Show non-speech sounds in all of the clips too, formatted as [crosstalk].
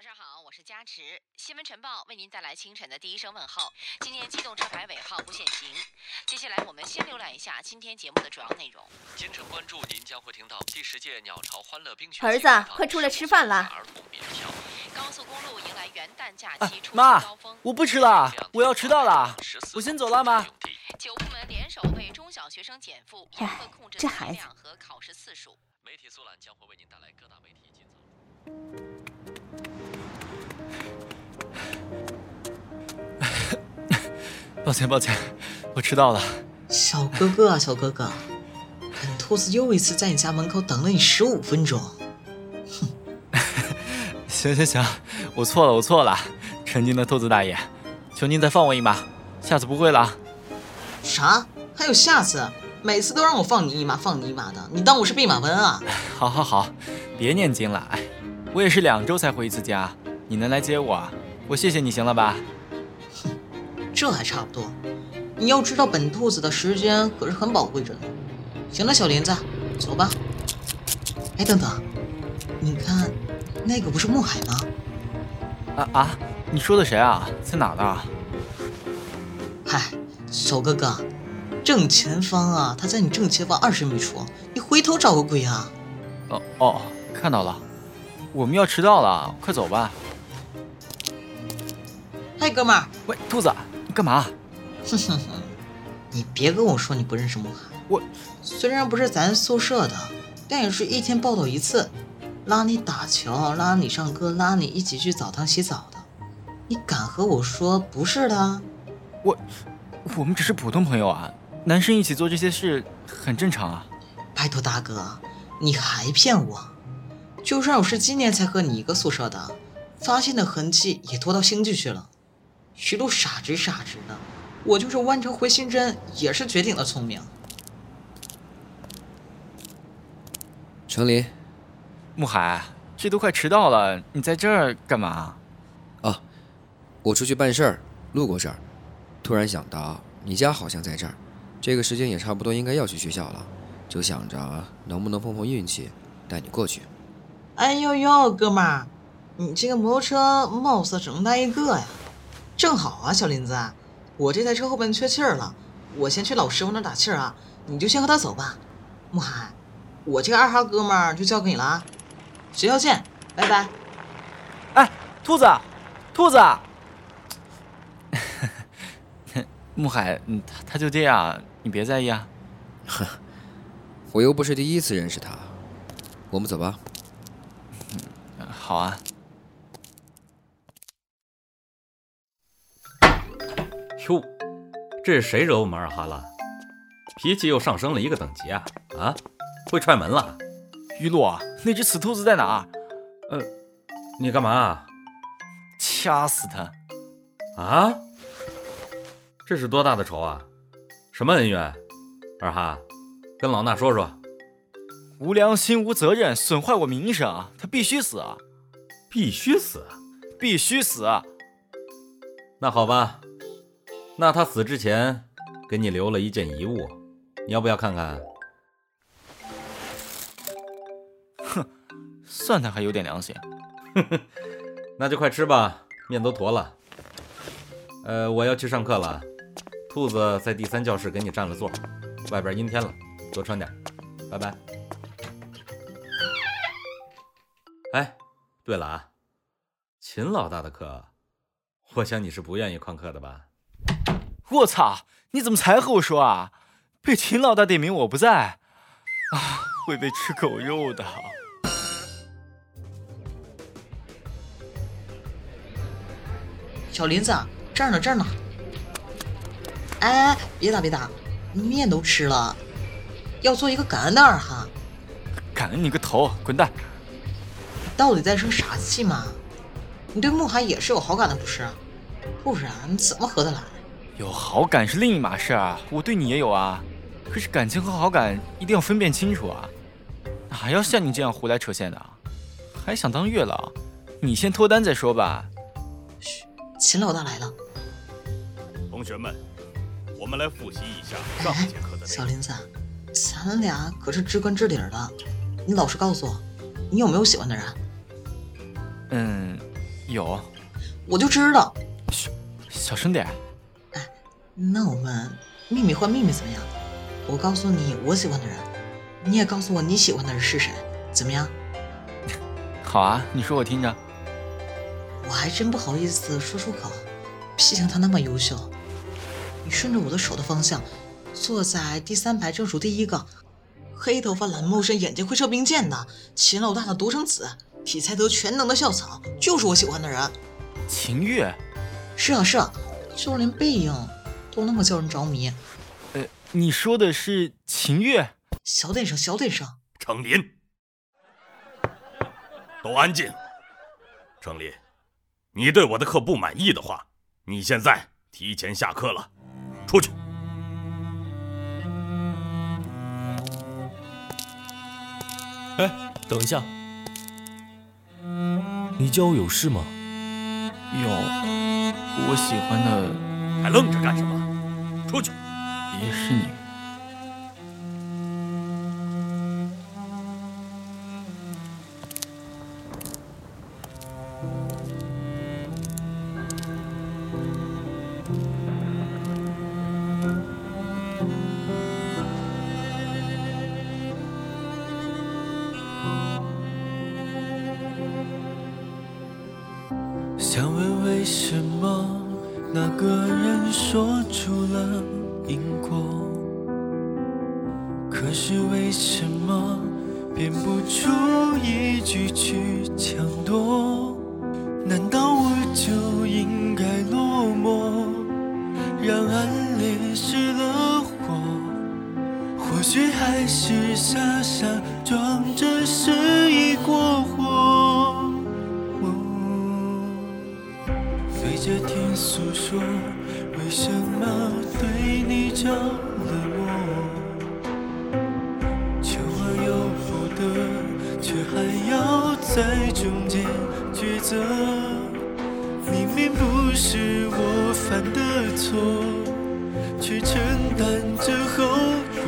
早上好，我是佳池。新闻晨报为您带来清晨的第一声问候。今天机动车牌尾号不限行。接下来我们先浏览一下今天节目的主要内容。坚持关注，您将会听到第十届鸟巢欢乐冰雪。儿子，快出来吃饭了。儿童免票。高速公路迎来元旦假期出行高峰。我不吃了，我要迟到了。我先走了，妈。九部门联手为中小学生减负，严格控制这孩子载量和考试次数。媒体速览将会为您带来各大媒体今早。抱歉，抱歉，我迟到了。小哥哥啊，小哥哥，本兔子又一次在你家门口等了你十五分钟。哼 [laughs] 行行行，我错了，我错了。曾经的兔子大爷，求您再放我一马，下次不会了。啥？还有下次？每次都让我放你一马，放你一马的，你当我是弼马温啊？好好好，别念经了。哎，我也是两周才回一次家，你能来接我，我谢谢你行了吧？这还差不多。你要知道，本兔子的时间可是很宝贵着呢。行了，小林子，走吧。哎，等等，你看，那个不是穆海吗？啊啊，你说的谁啊？在哪呢？嗨，小哥哥，正前方啊，他在你正前方二十米处，你回头找个鬼啊！哦哦，看到了，我们要迟到了，快走吧。嗨，哥们儿，喂，兔子，你干嘛？哼哼哼，你别跟我说你不认识穆海。我虽然不是咱宿舍的，但也是一天报道一次，拉你打球，拉你唱歌，拉你一起去澡堂洗澡的。你敢和我说不是的？我我们只是普通朋友啊，男生一起做这些事很正常啊。拜托大哥，你还骗我？就算我是今年才和你一个宿舍的，发现的痕迹也拖到星际去了，一路傻直傻直的。我就是弯成回心针，也是绝顶的聪明。程林，慕海，这都快迟到了，你在这儿干嘛？啊，我出去办事儿，路过这儿，突然想到你家好像在这儿，这个时间也差不多应该要去学校了，就想着能不能碰碰运气，带你过去。哎呦呦，哥们儿，你这个摩托车貌似只能带一个呀，正好啊，小林子，我这台车后边缺气儿了，我先去老师傅那儿打气儿啊，你就先和他走吧。慕海，我这个二哈哥们儿就交给你了啊，学校见，拜拜。哎，兔子，兔子，[laughs] 慕海，嗯，他他就这样，你别在意啊。呵我又不是第一次认识他，我们走吧。[laughs] 好啊。这是谁惹我们二哈了？脾气又上升了一个等级啊！啊，会踹门了？于洛，那只死兔子在哪儿？呃，你干嘛？掐死他！啊？这是多大的仇啊？什么恩怨？二哈，跟老衲说说。无良心、无责任，损坏我名声，他必须死！必须死！必须死！那好吧，那他死之前给你留了一件遗物，你要不要看看？哼，算他还有点良心。[laughs] 那就快吃吧，面都坨了。呃，我要去上课了，兔子在第三教室给你占了座，外边阴天了，多穿点。拜拜。哎，对了啊，秦老大的课，我想你是不愿意旷课的吧？我操！你怎么才和我说啊？被秦老大点名我不在，啊，会被吃狗肉的。小林子，这儿呢，这儿呢。哎，别打别打，面都吃了，要做一个感恩的二哈。感恩你个头，滚蛋！到底在生啥气嘛？你对慕寒也是有好感的不是？不然你怎么合得来？有好感是另一码事啊，我对你也有啊。可是感情和好感一定要分辨清楚啊！哪要像你这样胡来扯线的啊？还想当月老？你先脱单再说吧。嘘，秦老大来了。同学们，我们来复习一下上哎节课的内容。小林子，咱俩可是知根知底儿的，你老实告诉我，你有没有喜欢的人？嗯，有，我就知道。小声点。那我们秘密换秘密怎么样？我告诉你我喜欢的人，你也告诉我你喜欢的人是谁，怎么样？[laughs] 好啊，你说我听着。我还真不好意思说出口，毕竟他那么优秀。你顺着我的手的方向，坐在第三排正数第一个，黑头发、蓝眸深、眼睛会射冰箭的，秦老大的独生子，体才得全能的校草，就是我喜欢的人。秦月。是啊是啊，就连背影都那么叫人着迷。呃，你说的是秦月？小点声，小点声。程林，都安静。程林，你对我的课不满意的话，你现在提前下课了，出去。哎，等一下，你叫我有事吗？有。我喜欢的，还愣着干什么？出去！也是你。想问为什么那个人说出了因果？可是为什么编不出一句去抢夺？难道我就应该落寞，让暗恋失了火？或许还是傻傻说，为什么对你着了魔？求而又不得，却还要在中间抉择。明明不是我犯的错，却承担着后果。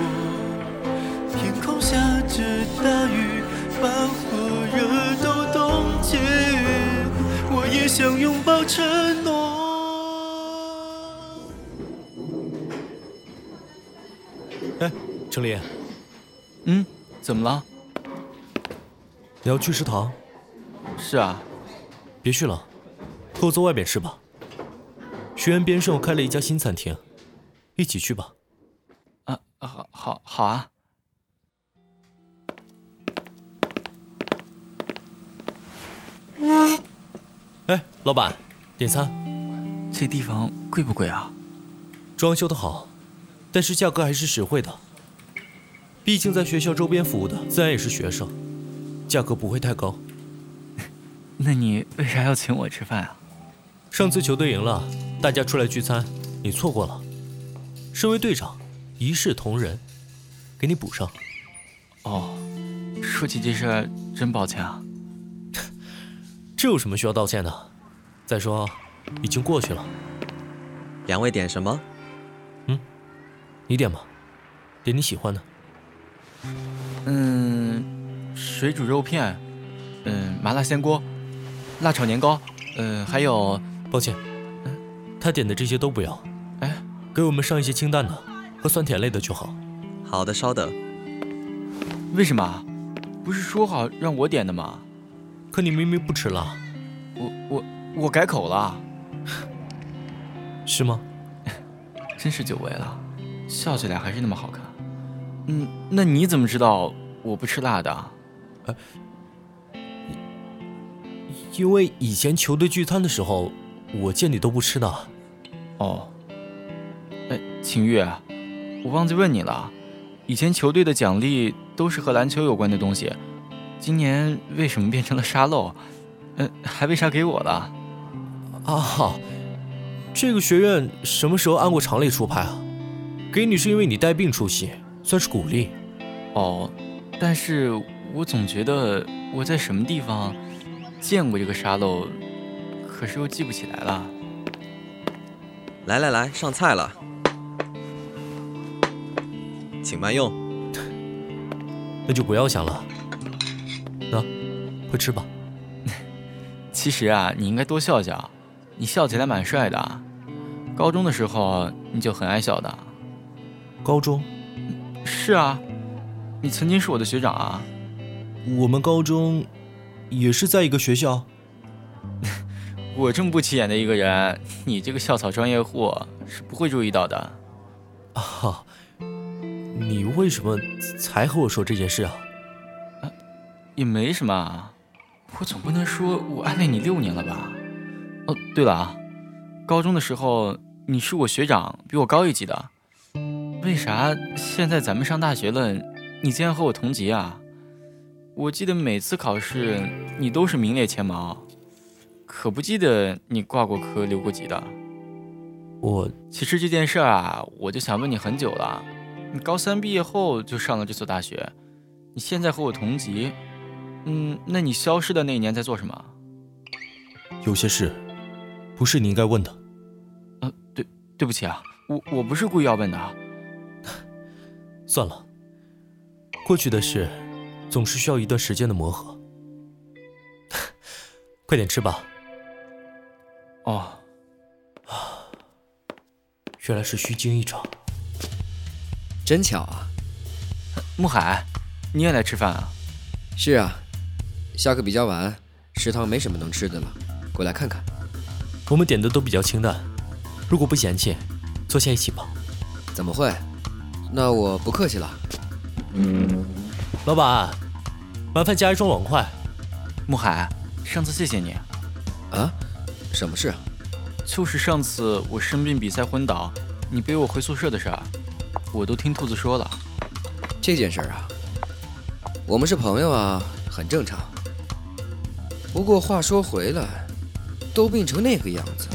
天空下着大雨，把火热都冻结。我也想拥抱承诺。程林，嗯，怎么了？你要去食堂？是啊。别去了，和我坐外边吃吧。学院边上开了一家新餐厅，一起去吧。啊，好，好，好啊。哎，老板，点餐。这地方贵不贵啊？装修的好，但是价格还是实惠的。毕竟在学校周边服务的自然也是学生，价格不会太高。[laughs] 那你为啥要请我吃饭啊？上次球队赢了，大家出来聚餐，你错过了。身为队长，一视同仁，给你补上。哦，说起这事，真抱歉啊。[laughs] 这有什么需要道歉的？再说，已经过去了。两位点什么？嗯，你点吧，点你喜欢的。嗯，水煮肉片，嗯，麻辣鲜锅，辣炒年糕，嗯，还有……抱歉，嗯，他点的这些都不要。哎，给我们上一些清淡的和酸甜类的就好。好的，稍等。为什么？不是说好让我点的吗？可你明明不吃辣。我我我改口了。[laughs] 是吗？[laughs] 真是久违了，笑起来还是那么好看。嗯，那你怎么知道我不吃辣的？呃，因为以前球队聚餐的时候，我见你都不吃的。哦，哎，秦月，我忘记问你了，以前球队的奖励都是和篮球有关的东西，今年为什么变成了沙漏？嗯，还为啥给我了？啊，这个学院什么时候按过常理出牌啊？给你是因为你带病出席，算是鼓励。哦，但是我总觉得我在什么地方见过这个沙漏，可是又记不起来了。来来来，上菜了，请慢用。[laughs] 那就不要想了。那，快吃吧。[laughs] 其实啊，你应该多笑笑，你笑起来蛮帅的。高中的时候你就很爱笑的。高中？是啊，你曾经是我的学长啊。我们高中也是在一个学校。[laughs] 我这么不起眼的一个人，你这个校草专业户是不会注意到的。啊，你为什么才和我说这件事啊？啊，也没什么啊。我总不能说我暗恋你六年了吧？哦，对了啊，高中的时候你是我学长，比我高一级的。为啥现在咱们上大学了，你竟然和我同级啊？我记得每次考试你都是名列前茅，可不记得你挂过科、留过级的。我其实这件事啊，我就想问你很久了。你高三毕业后就上了这所大学，你现在和我同级。嗯，那你消失的那一年在做什么？有些事，不是你应该问的。呃，对，对不起啊，我我不是故意要问的。算了，过去的事，总是需要一段时间的磨合。[laughs] 快点吃吧。哦，啊，原来是虚惊一场。真巧啊，穆海，你也来吃饭啊？是啊。下课比较晚，食堂没什么能吃的了，过来看看。我们点的都比较清淡，如果不嫌弃，坐下一起吧。怎么会？那我不客气了。嗯，老板，麻烦加一双碗筷。穆海，上次谢谢你。啊？什么事？就是上次我生病比赛昏倒，你背我回宿舍的事儿，我都听兔子说了。这件事儿啊，我们是朋友啊，很正常。不过话说回来，都病成那个样子，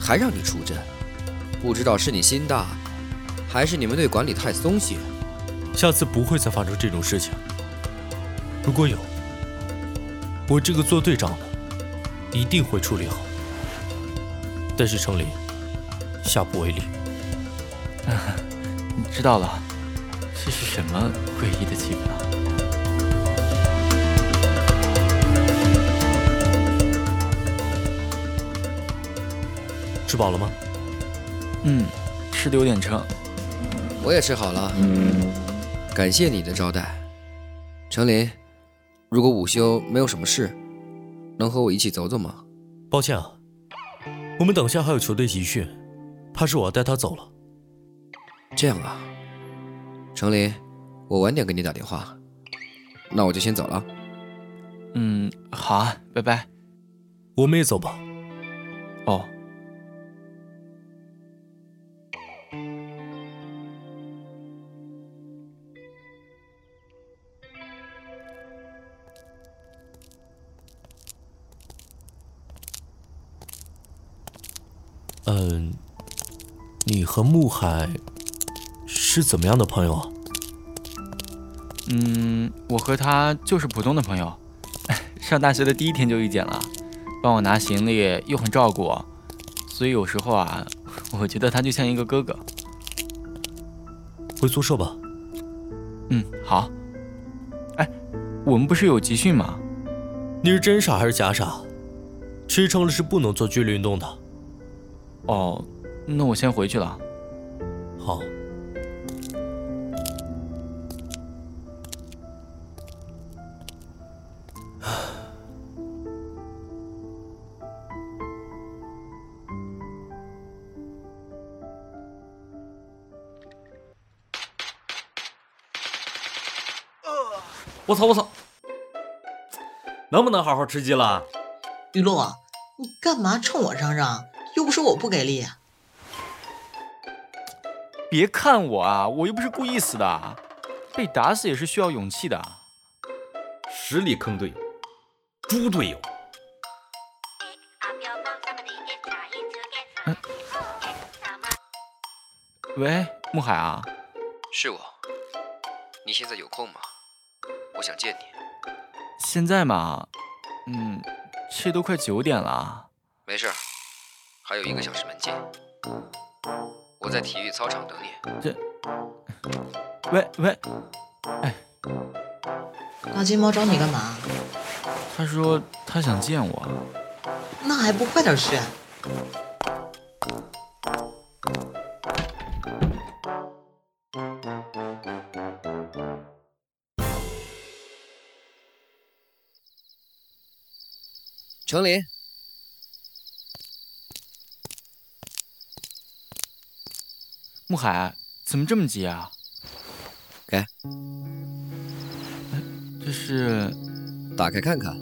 还让你出阵，不知道是你心大，还是你们队管理太松懈。下次不会再发生这种事情。如果有，我这个做队长的一定会处理好。但是程林，下不为例。[laughs] 知道了，这是什么诡异的气氛啊？吃饱了吗？嗯，吃的有点撑。我也吃好了。嗯，感谢你的招待，程林。如果午休没有什么事，能和我一起走走吗？抱歉啊，我们等下还有球队集训，怕是我要带他走了。这样啊，程林，我晚点给你打电话。那我就先走了。嗯，好啊，拜拜。我们也走吧。哦。和穆海是怎么样的朋友啊？嗯，我和他就是普通的朋友，[laughs] 上大学的第一天就遇见了，帮我拿行李又很照顾我，所以有时候啊，[laughs] 我觉得他就像一个哥哥。回宿舍吧。嗯，好。哎，我们不是有集训吗？你是真傻还是假傻？吃撑了是不能做剧烈运动的。哦，那我先回去了。好。[sighs] 我操我操！能不能好好吃鸡了？雨露，你干嘛冲我嚷嚷？又不是我不给力，别看我啊，我又不是故意死的，被打死也是需要勇气的。实力坑队友，猪队友。嗯。喂，穆海啊，是我。你现在有空吗？我想见你。现在嘛，嗯，这都快九点了。没事。还有一个小时门禁，我在体育操场等你。这，喂喂，哎，大金毛找你干嘛？他说他想见我。那还不快点去？程林，穆海，怎么这么急啊？给，这是打开看看。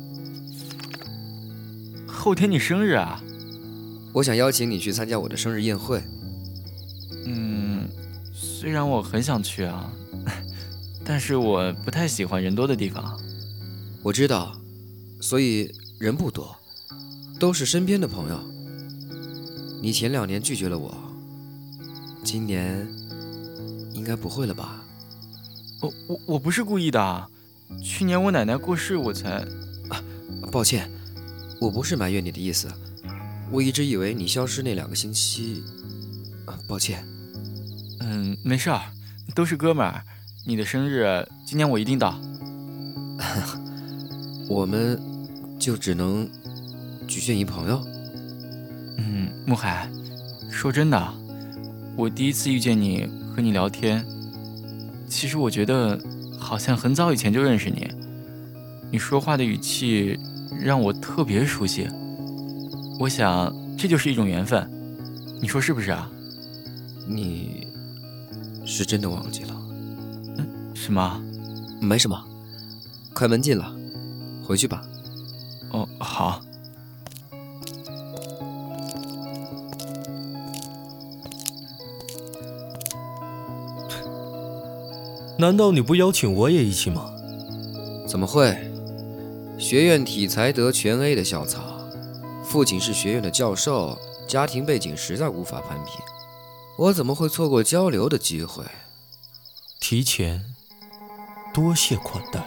后天你生日啊？我想邀请你去参加我的生日宴会。嗯，虽然我很想去啊，但是我不太喜欢人多的地方。我知道，所以人不多，都是身边的朋友。你前两年拒绝了我，今年应该不会了吧？我我我不是故意的，去年我奶奶过世，我才……啊，抱歉，我不是埋怨你的意思，我一直以为你消失那两个星期……啊，抱歉。嗯，没事儿，都是哥们儿。你的生日，今年我一定到。[laughs] 我们就只能局限于朋友。嗯，慕海，说真的，我第一次遇见你和你聊天，其实我觉得好像很早以前就认识你。你说话的语气让我特别熟悉，我想这就是一种缘分，你说是不是啊？你是真的忘记了？嗯，什么？没什么，快门禁了。回去吧。难道你不邀请我也一起吗？怎么会？学院体才得全 A 的校草，父亲是学院的教授，家庭背景实在无法攀比，我怎么会错过交流的机会？提前，多谢款待。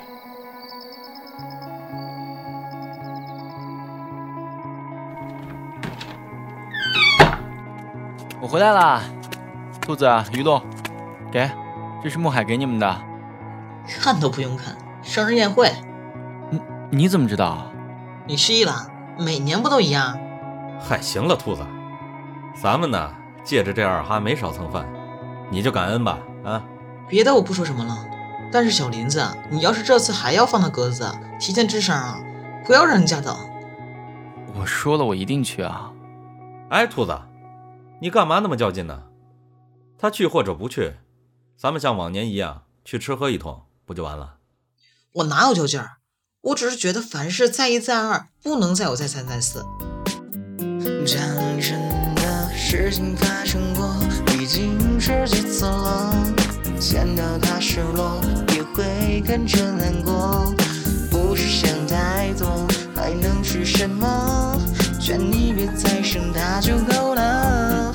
我回来啦，兔子、鱼露，给，这是穆海给你们的。看都不用看，生日宴会。你你怎么知道？你失忆了？每年不都一样？嗨，行了，兔子，咱们呢，借着这二哈没少蹭饭，你就感恩吧，啊。别的我不说什么了，但是小林子，你要是这次还要放他鸽子，提前吱声啊，不要让人家等。我说了，我一定去啊。哎，兔子。你干嘛那么较劲呢？他去或者不去，咱们像往年一样去吃喝一通，不就完了？我哪有较劲儿？我只是觉得凡事再一再二，不能再有再三再四。讲真的事情发生过，已经是几次了。见到他失落，也会跟着难过。不是想太多，还能是什么？劝你别再生他就够了。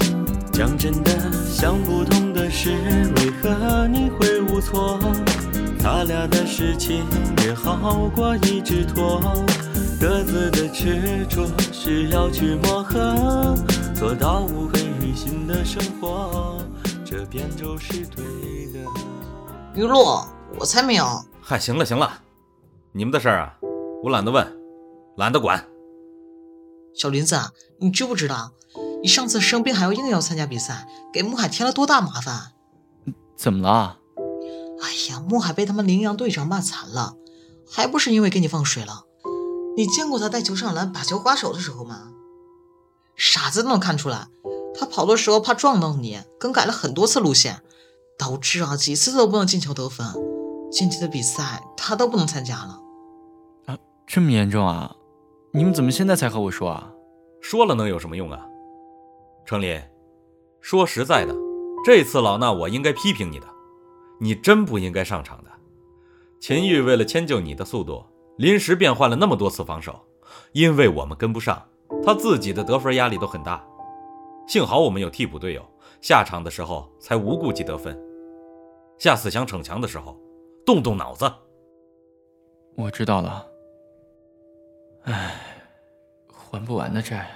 讲真的，想不通的是为何你会无措。他俩的事情也好过一直拖，各自的执着需要去磨合，做到无悔于心的生活，这是对的。我才没有。嗨，行了行了，你们的事儿啊，我懒得问，懒得管。小林子，你知不知道？你上次生病还要硬要参加比赛，给穆海添了多大麻烦？怎么了？哎呀，穆海被他们羚羊队长骂惨了，还不是因为给你放水了？你见过他带球上篮把球刮手的时候吗？傻子都能看出来，他跑的时候怕撞到你，更改了很多次路线，导致啊几次都不能进球得分。近期的比赛他都不能参加了。啊，这么严重啊？你们怎么现在才和我说啊？说了能有什么用啊？程林，说实在的，这次老衲我应该批评你的，你真不应该上场的。秦玉为了迁就你的速度，临时变换了那么多次防守，因为我们跟不上，他自己的得分压力都很大。幸好我们有替补队友，下场的时候才无顾忌得分。下次想逞强的时候，动动脑子。我知道了。唉，还不完的债。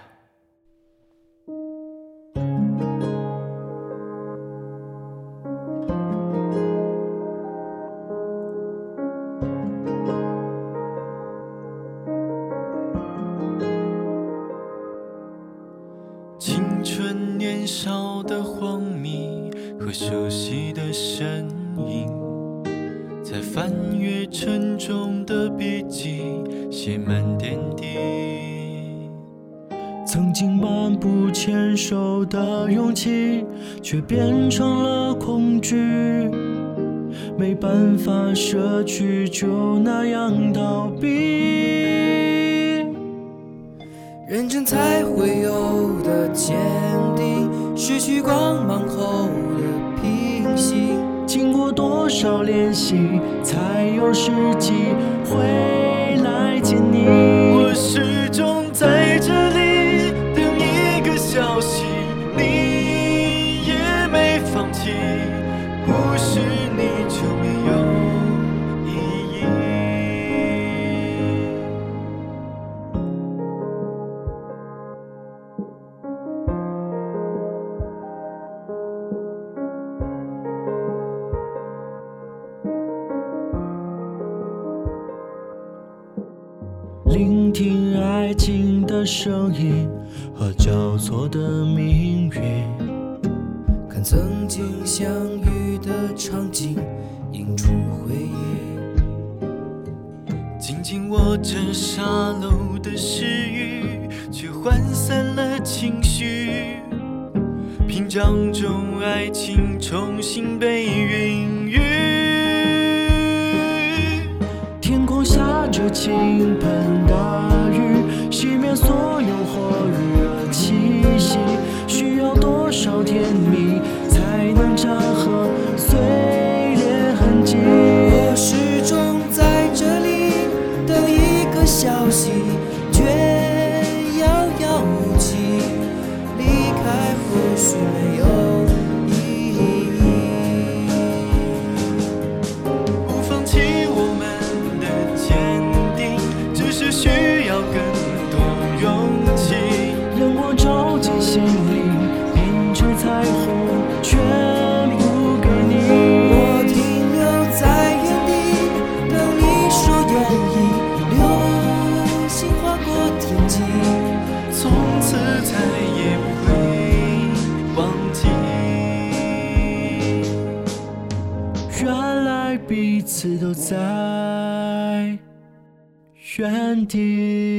青春年少的荒迷和熟悉的身影，在翻阅沉重的笔记，写满点滴。曾经漫步牵手的勇气，却变成了恐惧。没办法舍去，就那样逃避。认真才会有的坚定，失去光芒后的平息。经过多少练习，才有时机回握着沙漏的诗语，却涣散了情绪。屏障中，爱情重新被孕育。天空下着倾盆大雨，熄灭所有火热气息。需要多少天在原地。